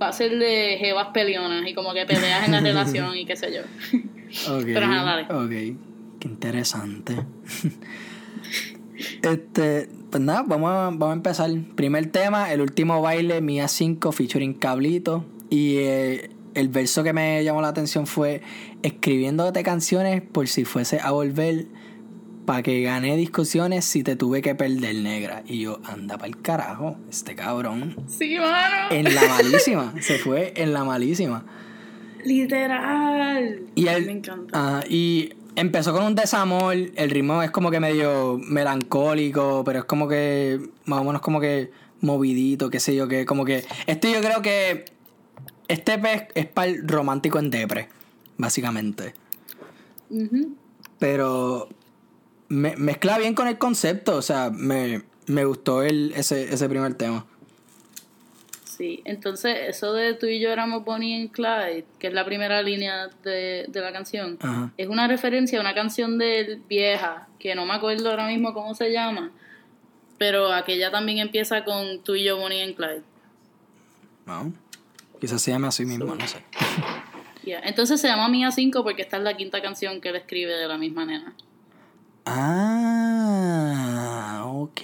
va a ser de jevas peleonas y como que peleas en la relación y qué sé yo.
Ok.
Pero ajá, dale.
Ok. Qué interesante. este, pues nada, vamos a, vamos a empezar. Primer tema, el último baile, Mía 5 featuring Cablito. Y eh, el verso que me llamó la atención fue escribiéndote canciones por si fuese a volver para que gané discusiones si te tuve que perder negra. Y yo, anda para el carajo, este cabrón.
Sí, mano.
En la malísima, se fue en la malísima.
Literal.
Y él,
Me encanta.
ah, y empezó con un desamor. El ritmo es como que medio melancólico, pero es como que más o menos como que movidito, qué sé yo, que como que. Este yo creo que. Este EP es, para el romántico en depre, básicamente. Pero me, mezcla bien con el concepto, o sea, me, me gustó el, ese, ese primer tema.
Sí, entonces eso de tú y yo éramos Bonnie and Clyde, que es la primera línea de, de la canción,
Ajá.
es una referencia a una canción de vieja, que no me acuerdo ahora mismo cómo se llama, pero aquella también empieza con tú y yo Bonnie and Clyde.
¿No? Quizás se llame así mismo, no sé.
Yeah. Entonces se llama Mía 5 porque esta es la quinta canción que él escribe de la misma nena.
Ah, ok.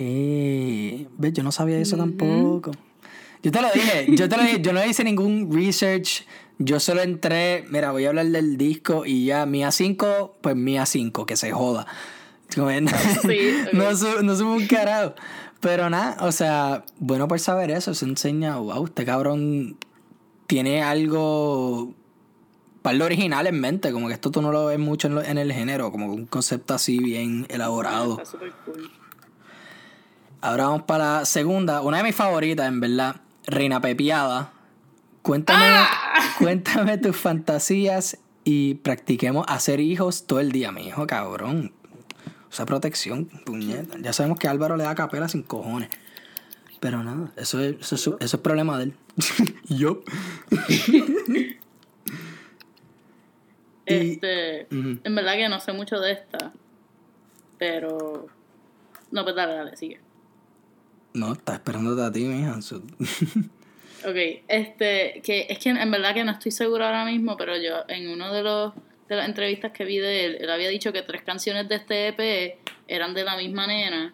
¿Ves? Yo no sabía eso tampoco. Yo te lo dije, yo te lo dije, yo no hice ningún research. Yo solo entré, mira, voy a hablar del disco y ya, Mía 5, pues Mía 5, que se joda. No,
ok.
no, su- no subo un carajo. Pero nada, o sea, bueno por saber eso, se enseña, wow, este cabrón tiene algo par de original en mente, como que esto tú no lo ves mucho en, lo- en el género, como un concepto así bien elaborado.
Está súper cool.
Ahora vamos para la segunda, una de mis favoritas, en verdad, Reina Pepiada. Cuéntame, cuéntame tus fantasías y practiquemos hacer hijos todo el día, mi hijo, cabrón. Usa protección, puñeta. Ya sabemos que Álvaro le da capela sin cojones. Pero nada, eso es, eso es, su- eso es problema de él. Y Yo. Y-
Este,
Ujú.
en verdad que no sé mucho de esta, pero no, pues dale, dale, sigue.
No, está esperándote a ti, mija.
Ok, este, que es que en verdad que no estoy segura ahora mismo, pero yo en uno de los de las entrevistas que vi de él, él había dicho que tres canciones de este EP eran de la misma nena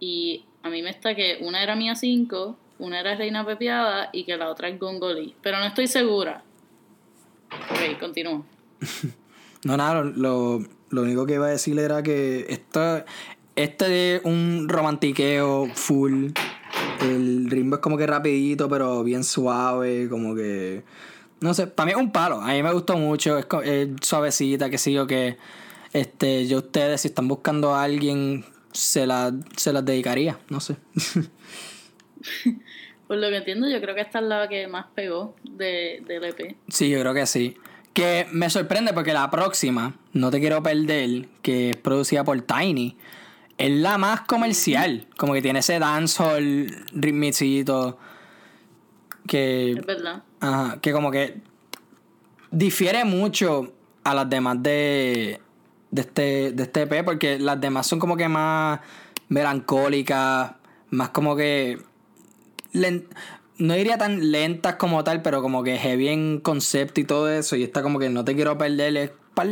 y a mí me está que una era Mía 5, una era Reina Pepiada y que la otra es Gongoli, pero no estoy segura. Ok, continúo.
No, nada, lo, lo, único que iba a decir era que esto, este es un romantiqueo full. El ritmo es como que rapidito, pero bien suave, como que... No sé, para mí es un palo. A mí me gustó mucho, es, es suavecita, que sigo que... Este, yo ustedes, si están buscando a alguien, se la, se las dedicaría, no sé.
Por lo que entiendo, yo creo que esta es la que más pegó de, del EP.
Sí, yo creo que sí. Que me sorprende porque la próxima, No Te Quiero Perder, que es producida por Tiny, es la más comercial. Como que tiene ese dancehall ritmicito. Que,
Es verdad.
ajá, que como que difiere mucho a las demás de, de, este, de este EP, porque las demás son como que más melancólicas, más como que len- no diría tan lentas como tal, pero como que heavy en concepto y todo eso. Y esta como que no te quiero perder. Es,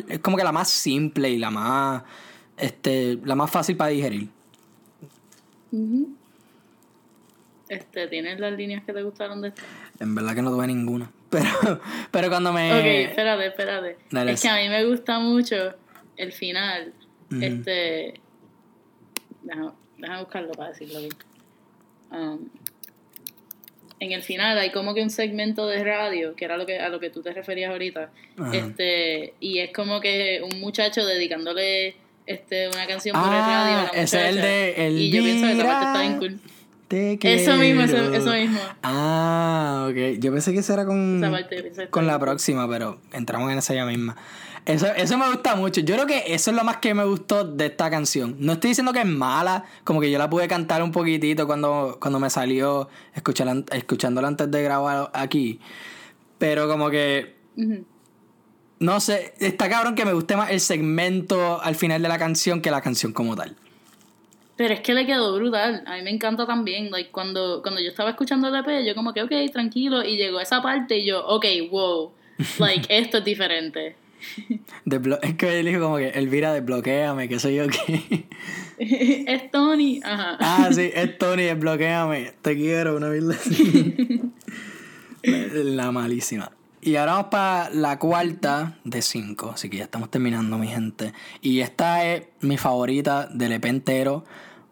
es como que la más simple y la más este la más fácil para digerir.
Ujú. Este, ¿tienes las líneas que te gustaron de esta?
En verdad que no tuve ninguna. Pero, pero cuando me.
Ok, espérate, espérate.
Dale.
Es que a mí me gusta mucho el final. Este. Déjame, déjame buscarlo para decirlo bien. Um, en el final hay como que un segmento de radio, que era lo que, a lo que tú te referías ahorita. Este, y es como que un muchacho dedicándole este, una canción por el
Ah,
radio a la
ese es el de
Y yo pienso que esa parte está bien cool. Eso mismo, eso, eso mismo.
Ah, ok. Yo pensé que eso era con,
parte
con la próxima, pero entramos en esa ya misma. Eso, eso me gusta mucho. Yo creo que eso es lo más que me gustó de esta canción. No estoy diciendo que es mala, como que yo la pude cantar un poquitito cuando, cuando me salió escucharla- escuchándola antes de grabar aquí. Pero como que, no sé, está cabrón que me guste más el segmento al final de la canción que la canción como tal.
Pero es que le quedó brutal. A mí me encanta también. Like, cuando, cuando yo estaba escuchando el EP, yo como que, ok, tranquilo. Y llegó esa parte y yo, ok, wow. Like, esto es diferente.
Desblo- es que él dijo como que Elvira desbloqueame, que soy yo que...
es Tony. Ajá.
Ah, sí, es Tony, desbloqueame. Te quiero, una así. La malísima. Y ahora vamos para la cuarta de cinco. Así que ya estamos terminando, mi gente. Y esta es mi favorita del EP entero.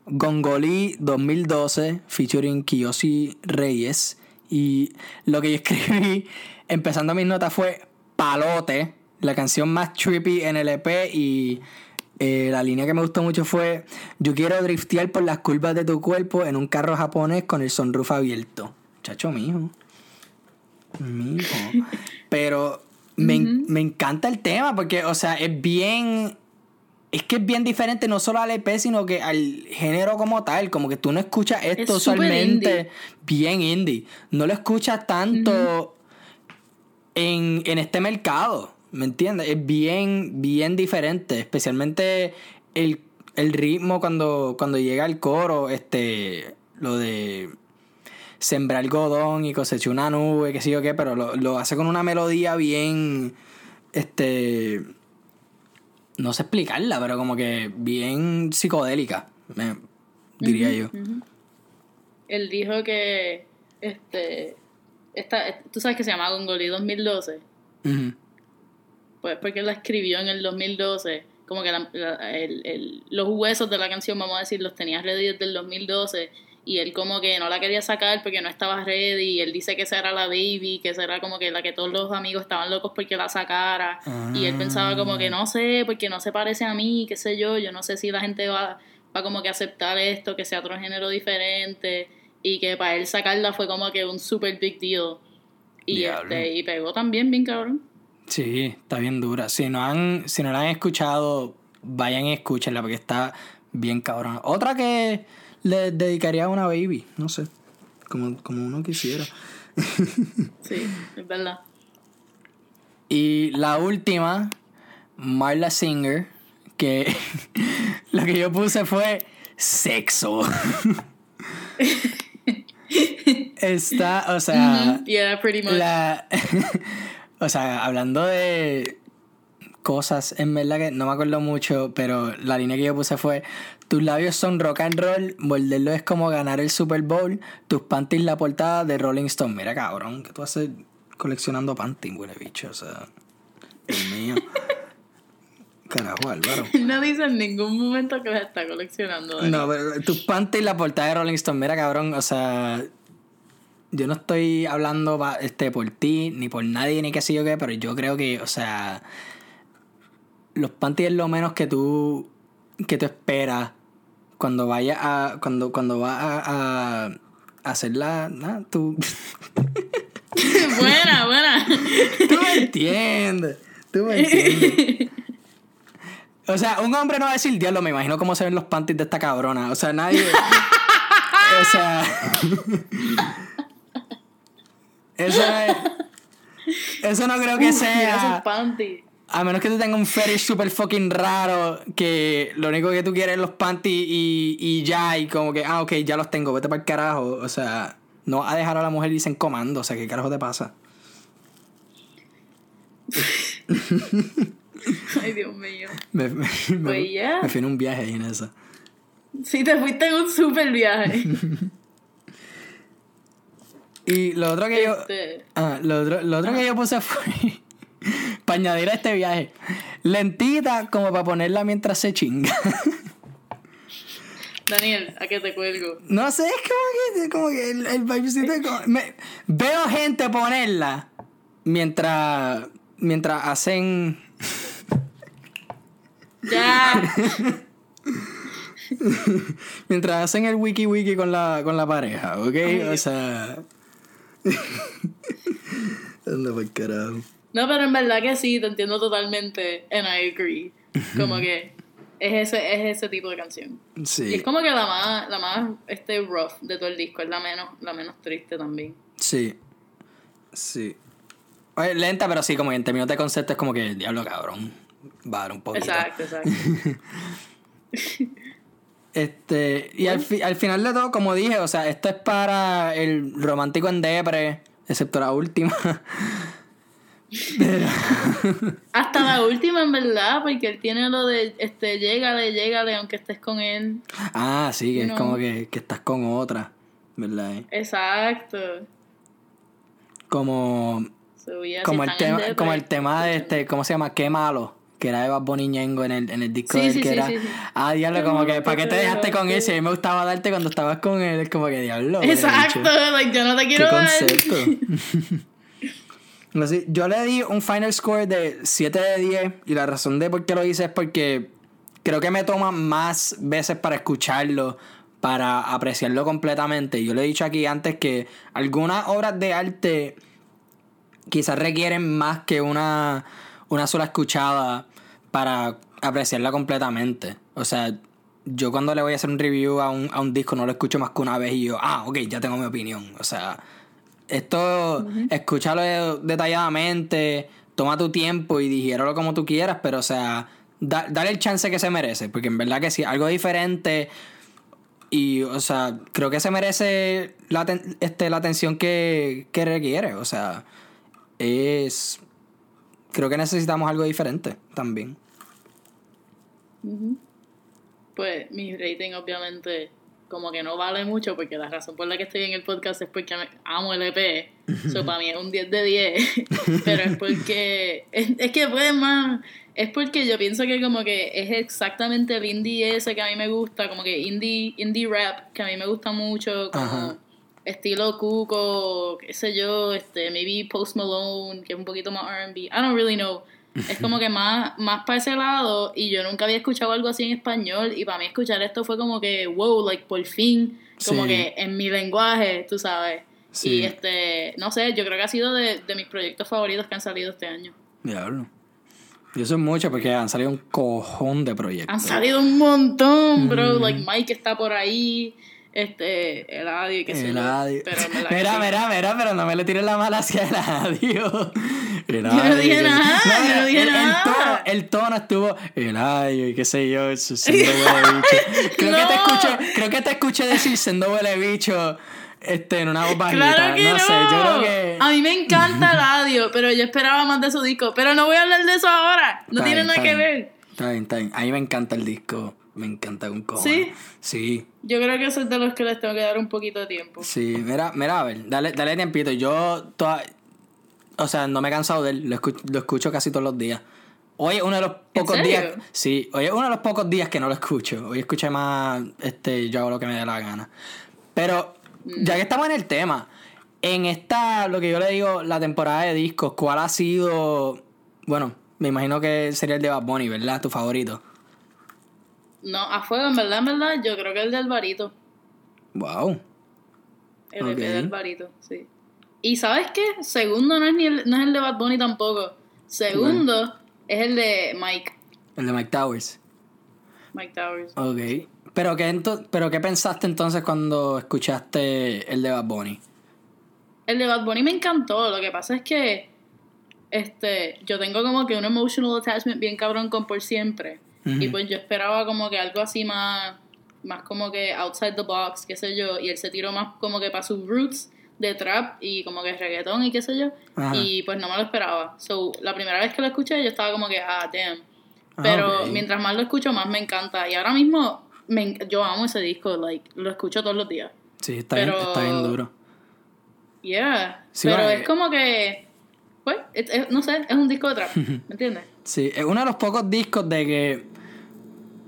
Gongolí 2012, featuring Kiyoshi Reyes. Y lo que yo escribí, empezando mis notas, fue Palote, la canción más trippy en el EP. Y eh, la línea que me gustó mucho fue: Yo quiero driftear por las curvas de tu cuerpo en un carro japonés con el sunroof abierto. Chacho, mijo. Mijo. Pero me, me encanta el tema porque, o sea, es bien. Es que es bien diferente no solo al EP, sino que al género como tal. Como que tú no escuchas esto
Es súper
usualmente
indie.
bien indie. No lo escuchas tanto en, en este mercado. ¿Me entiendes? Es bien, bien diferente. Especialmente el, el ritmo cuando, cuando llega el coro. Este. Lo de sembrar algodón y cosechar una nube, qué sé yo qué, pero lo, lo hace con una melodía bien. Este. No sé explicarla, pero como que bien psicodélica, me- diría yo.
Él dijo que, este, esta, tú sabes que se llama Gongolí 2012.
Ujú.
Pues porque la escribió en el 2012. Como que la- la- el- el- los huesos de la canción, vamos a decir, los tenía ready desde el 2012. y él como que no la quería sacar porque no estaba ready. Y él dice que esa era la baby, que esa era como que la que todos los amigos estaban locos porque la sacara. Y él pensaba como que no sé, porque no se parece a mí, qué sé yo, yo no sé si la gente va, va como que aceptar esto, que sea otro género diferente. Y que para él sacarla fue como que un super big deal. Y, este, y pegó también bien cabrón.
Sí, está bien dura. Si no han, si no la han escuchado, vayan y escúchenla porque está bien cabrón. Otra que le dedicaría a una baby, no sé, como, como uno quisiera.
sí, es verdad.
Y la última, Marla Singer, que lo que yo puse fue sexo. Está, o sea.
Yeah, pretty much.
La, o sea, hablando de cosas, en verdad que no me acuerdo mucho, pero la línea que yo puse fue: Tus labios son rock and roll, morderlo es como ganar el Super Bowl, tus panties la portada de Rolling Stone. Mira, cabrón, que tú haces coleccionando panties, huele bicho, o sea. Dios mío. Carajo, Álvaro.
No dice en ningún momento que las está coleccionando.
No, pero tus panties la portada de Rolling Stone. Mira, cabrón, o sea. Yo no estoy hablando este, por ti, ni por nadie, ni qué sé yo qué, pero yo creo que, o sea. Los panties es lo menos que tú. que tú esperas cuando vayas a. cuando, cuando vas a, a hacer la. Tú.
buena, buena.
Tú me entiendes. Tú me entiendes. O sea, un hombre no va a decir, diablo, me imagino cómo se ven los panties de esta cabrona. O sea, nadie. o sea. eso es. Eso no creo que
Uf,
sea. A menos que tú tengas un fetish super fucking raro, que lo único que tú quieres es los panties y, y ya, y como que, ah, ok, ya los tengo, vete para el carajo. O sea, no vas a dejar a la mujer irse en comando, o sea, ¿qué carajo te pasa?
Ay, Dios mío.
Me, me, me-
Pues ya.
me fui en un viaje ahí en eso.
Sí, te fuiste en un super viaje.
Y lo otro que yo.
Este,
Ah, lo otro, lo otro que yo puse fue. para añadir a este viaje. Lentita como para ponerla mientras se chinga.
Daniel, ¿a qué te cuelgo?
no sé, es como que, como que el, el vibecito veo gente ponerla mientras. mientras hacen.
Ya.
mientras hacen el wiki wiki con la, con la pareja, ¿ok? o sea. Anda por carajo.
No, pero en verdad que sí, te entiendo totalmente. And I agree. Como que es ese, es ese tipo de canción. Y
Sí.
es como que la más, la más este rough de todo el disco, es la menos, la menos triste también.
Sí. Sí. Oye, lenta, pero sí, como que en términos de concepto es como que diablo cabrón. Va a dar un poquito.
Exacto, exacto.
Este, y al, fi- al final de todo, como dije, o sea, esto es para el romántico en depre, excepto la última. Pero,
Hasta la última, en verdad, porque él tiene lo de, este, llégale, llégale, aunque estés con él.
ah, sí, que es como que, que estás con otra, ¿verdad?
Exacto.
Como,
So, yeah, si
como, el tema, como el tema de este, ¿cómo se llama? Qué malo. Que era de Bad Bunny Ñengo en el, en el disco
Sí,
de él,
sí,
que
sí,
era. Ah, diablo, como que, ¿para qué te dejaste con ese? A mí me gustaba darte cuando estabas con él. Es como que diablo.
Exacto, like, yo no te
¿Qué
quiero dar.
concepto? No sé, yo le di un final score de 7 de 10 y la razón de por qué lo hice es porque creo que me toma más veces para escucharlo, para apreciarlo completamente. Yo le he dicho aquí antes que algunas obras de arte quizás requieren más que una, una sola escuchada para apreciarla completamente. O sea, yo cuando le voy a hacer un review a un, a un disco no lo escucho más que una vez y yo, ah, ok, ya tengo mi opinión. O sea, esto, escúchalo detalladamente, toma tu tiempo y digiéralo como tú quieras, pero o sea, da- dale el chance que se merece, porque en verdad que sí, algo diferente y, o sea, creo que se merece la, este, la atención que, que requiere, o sea, es... Creo que necesitamos algo diferente también.
Ujú. Pues mi rating obviamente como que no vale mucho porque la razón por la que estoy en el podcast es porque amo el EP. So, para mí es un 10 de 10. Pero es porque. Es, es que puede más. Es porque yo pienso que como que es exactamente el indie ese que a mí me gusta, como que indie, indie rap, que a mí me gusta mucho, como
Ajá.
estilo Cuco, qué sé yo, este, maybe Post Malone, que es un poquito más R&B, I don't really know. Es como que más, más para ese lado y yo nunca había escuchado algo así en español y para mí escuchar esto fue como que, wow, like por fin, como
Sí.
que en mi lenguaje, tú sabes.
Sí.
Y este, no sé, yo creo que ha sido de, de mis proyectos favoritos que han salido este año.
Diablo. Y eso es mucho porque han salido un cojón de proyectos.
Han salido un montón, bro.
Mm.
Like Mike está por ahí. Este, en verdad que
Mira,
sí.
mira, mira, pero no me le tires la mala hacia Eladio.
Yo no dije nada, yo no dije
el,
nada.
El tono, el tono estuvo Eladio y qué sé yo, eso, siendo huele bicho. Creo, que te escuché, creo que te escuché decir siendo huele bicho este, en una voz bajita.
Claro que no.
no sé, yo creo que...
A mí me encanta Eladio, pero yo esperaba más de su disco. Pero no voy a hablar de eso ahora. No
Está
tiene
bien,
nada que
bien.
ver.
Está bien, está bien. A mí me encanta el disco. Me encanta un cojones.
¿Sí?
Sí.
Yo creo que soy de los que les tengo que dar un poquito de tiempo.
Sí, mira, mira, a ver, dale, dale tiempito. Yo, toda, o sea, no me he cansado de él, lo escucho, lo escucho casi todos los días. Hoy es uno de los pocos
serio?
días, sí, hoy es uno de los pocos días que no lo escucho. Hoy escuché más, este, yo hago lo que me dé la gana. Pero, ya que estamos en el tema, en esta, lo que yo le digo, la temporada de discos, ¿cuál ha sido, bueno, me imagino que sería el de Bad Bunny, ¿verdad? Tu favorito.
No, a fuego, en verdad, en verdad, yo creo que el de Alvarito.
Wow.
El
Ok.
EP de Alvarito, sí. Y ¿sabes qué? Segundo no es, ni el, no es el de Bad Bunny tampoco. Segundo es el de Mike.
El de Mike Towers.
Mike Towers.
Ok. ¿Pero qué, ¿Pero qué pensaste entonces cuando escuchaste el de Bad Bunny?
El de Bad Bunny me encantó. Lo que pasa es que este, yo tengo como que un emotional attachment bien cabrón con por siempre.
Ujú.
Y pues yo esperaba como que algo así más, más como que outside the box, qué sé yo. Y él se tiró más como que para sus roots de trap y como que reggaetón y qué sé yo.
Ajá.
Y pues no me lo esperaba. So, la primera vez que lo escuché yo estaba como que, ah, damn.
Ah,
Pero
ok.
mientras más lo escucho, más me encanta. Y ahora mismo me yo amo ese disco, like, lo escucho todos los días.
Sí, está,
Pero-
bien, está bien duro.
Yeah.
Sí,
pero
bueno,
es como que, pues, es- es- no sé, es un disco de trap, ¿me entiendes?
Sí, es uno de los pocos discos de que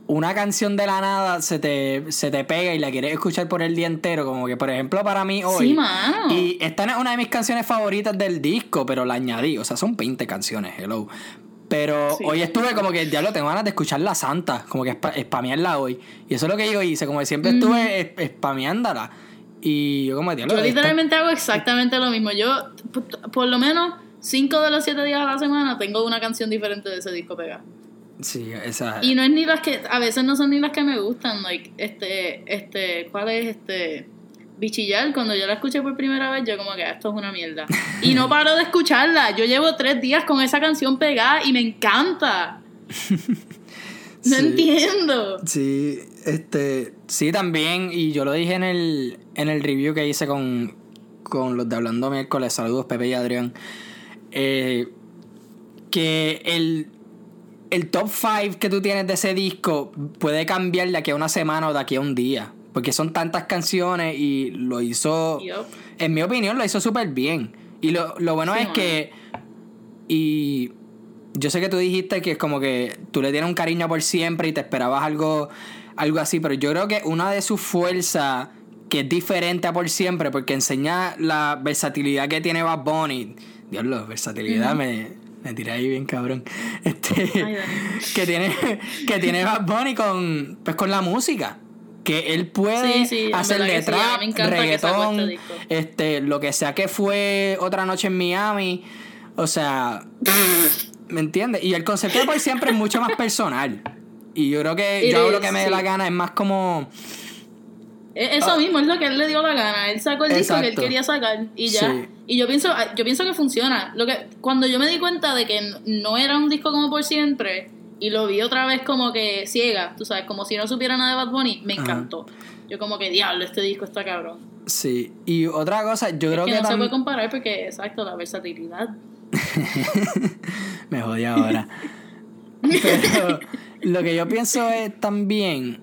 una canción de la nada se te, se te pega y la quieres escuchar por el día entero. Como que, por ejemplo, para mí hoy.
Sí, mano.
Y esta no es una de mis canciones favoritas del disco, pero la añadí. O sea, son 20 canciones, hello. Pero
Sí.
hoy estuve como que el diablo tengo ganas de escuchar la santa, como que spa- spamearla hoy. Y eso es lo que yo hice, como que siempre estuve es- spameándola. Y yo como diablo.
Yo literalmente hago exactamente lo mismo. Yo, por lo menos, cinco de los siete días a la semana tengo una canción diferente de ese disco pegada.
Sí, esa.
Y no es ni las que, a veces no son ni las que me gustan, like, este, este, ¿cuál es este? Bichillar, cuando yo la escuché por primera vez, yo como que "Ah, esto es una mierda. Y no paro de escucharla. Yo llevo tres días con esa canción pegada y me encanta. No
Sí.
entiendo.
Sí, este, sí también, y yo lo dije en el, en el review que hice con, con los de Hablando Miércoles, saludos Pepe y Adrián, eh, que el, el top 5 que tú tienes de ese disco puede cambiar de aquí a una semana o de aquí a un día, porque son tantas canciones y lo hizo, en mi opinión, lo hizo súper bien. Y lo, lo bueno
Sí,
es que, y yo sé que tú dijiste que es como que tú le tienes un cariño por siempre y te esperabas algo, algo así, pero yo creo que una de sus fuerzas que es diferente a por siempre, porque enseña la versatilidad que tiene Bad Bunny. Diablo, versatilidad me, me tiré ahí bien cabrón. Este,
Ay,
que tiene, que tiene Bad Bunny con, pues, con la música. Que él puede
Sí, sí,
hacer
sí, sacó
reggaetón,
este
este, lo que sea que fue otra noche en Miami. O sea, ¿me entiendes? Y el concepto de por siempre es mucho más personal. Y yo creo que yo lo que me dé la gana, es más como.
E- Eso mismo es lo que él le dio la gana. Él sacó el disco que él
Ah.
Quería sacar y ya.
Sí.
Y yo pienso, ah, yo pienso que funciona. Lo que cuando yo me di cuenta de que no era un disco como por siempre y lo vi otra vez como que ciega, tú sabes, como si no supiera nada de Bad Bunny, me
Ajá.
encantó. Yo como que diablo, este disco está cabrón.
Sí. Y otra cosa, yo creo
que
que,
no se puede comparar porque exacto, la versatilidad.
Me jodí ahora. Pero lo que yo pienso es también,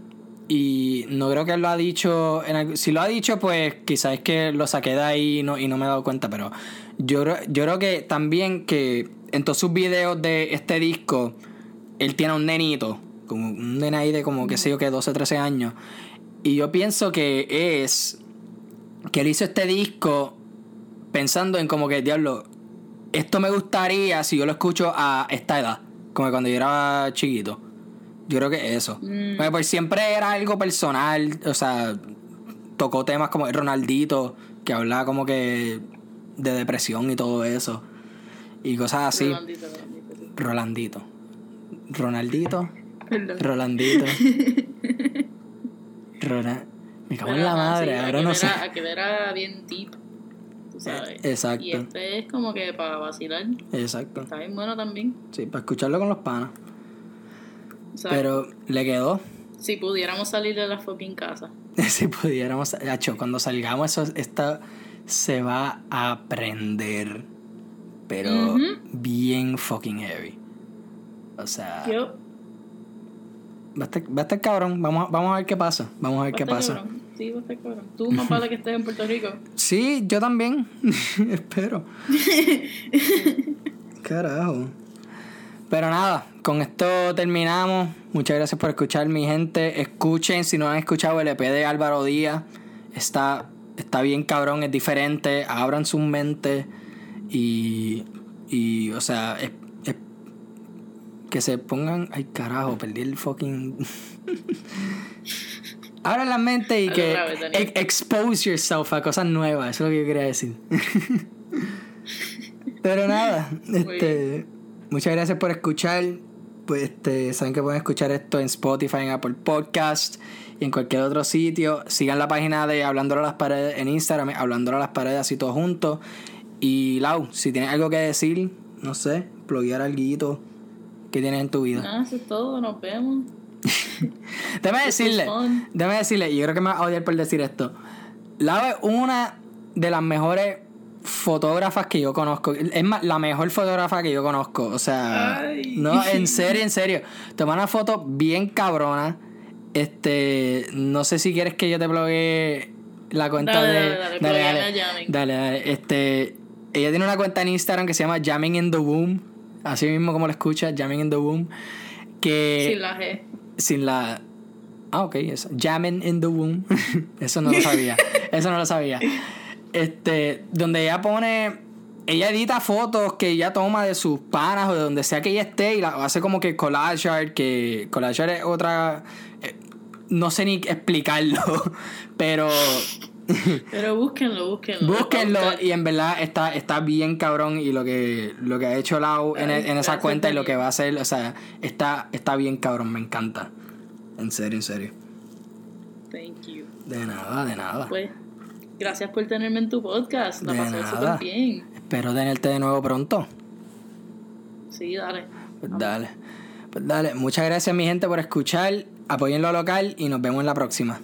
Y no creo que lo ha dicho. Si lo ha dicho, pues quizás es que lo saqué de ahí y no, me he dado cuenta. Pero yo, yo creo que también que en todos sus videos de este disco, él tiene un nenito. Como un nene ahí de como, qué sé yo, que 12, 13 años. Y yo pienso que es que él hizo este disco pensando en como que, diablo, esto me gustaría si yo lo escucho a esta edad, como cuando yo era chiquito. Yo creo que eso. Mm. pues siempre era algo personal, o sea, tocó temas como Ronaldito, que hablaba como que de depresión y todo eso. Y cosas así. Rolandito, Rolandito. Ronaldito. Rolandito. Me cago en la madre, ahora no sé.
que era bien deep. Tú sabes.
Exacto.
Y este es como que para vacilar.
Exacto.
Está bien bueno también.
Sí, para escucharlo con los panas. Pero le quedó.
Si pudiéramos salir de la fucking casa.
si pudiéramos. Hacho, cuando salgamos, eso esta se va a aprender. Pero bien fucking heavy. O sea.
Yo.
Va a, estar, va a estar cabrón. Vamos, vamos a ver qué pasa. Vamos a ver qué pasa.
Sí, va a estar cabrón. Tú más vale que estés en Puerto Rico.
Sí, yo también. Espero. Carajo. Pero nada, con esto terminamos. Muchas gracias por escuchar, mi gente. Escuchen, si no han escuchado el EP de Álvaro Díaz, está, está bien cabrón, es diferente. Abran su mente y, y o sea, que se pongan. Ay, carajo, perdí el fucking. Abran la mente y que expose yourself a cosas nuevas, eso es lo que yo quería decir. Pero nada, este. Muchas gracias por escuchar. Pues este, saben que pueden escuchar esto en Spotify, en Apple Podcast y en cualquier otro sitio. Sigan la página de Hablándolo a las paredes en Instagram, Hablándolo a las paredes así todo juntos. Y Lau, si tienes algo que decir, no sé, pluguear algo que tienes en tu vida.
Ah, eso es todo, nos vemos.
déjame decirle, déjame decirle, y yo creo que me va a odiar por decir esto. Lau es una de las mejores fotógrafas que yo conozco. Es más, la mejor fotógrafa que yo conozco. O sea, no, en serio, en serio. Toma una foto bien cabrona. Este, no sé si quieres que yo te blogue la cuenta de.
Dale, dale,
dale, dale, Este, ella tiene una cuenta en Instagram que se llama Jamming in the Womb. Así mismo como la escucha, Jamming in the Womb. Que.
Sin la G.
Sin la. Ah, ok, eso. Jamming in the Womb. eso no lo sabía. eso no lo sabía. Este, donde ella pone, ella edita fotos que ella toma de sus panas o de donde sea que ella esté y la hace como que collage art, que collage art es otra, eh, no sé ni explicarlo, pero...
Pero búsquenlo, búsquenlo.
Búsquenlo y en verdad está, está bien cabrón y lo que, lo que ha hecho Lau en, en esa cuenta y lo que va a hacer, o sea, está, está bien cabrón, me encanta. En serio, en serio.
Thank you.
De nada, de nada.
Pues Gracias por tenerme en tu podcast. La pasé súper bien.
Espero tenerte de nuevo pronto.
Sí, dale.
Pues dale. Pues dale. Muchas gracias, mi gente, por escuchar. Apoyen lo local y nos vemos en la próxima.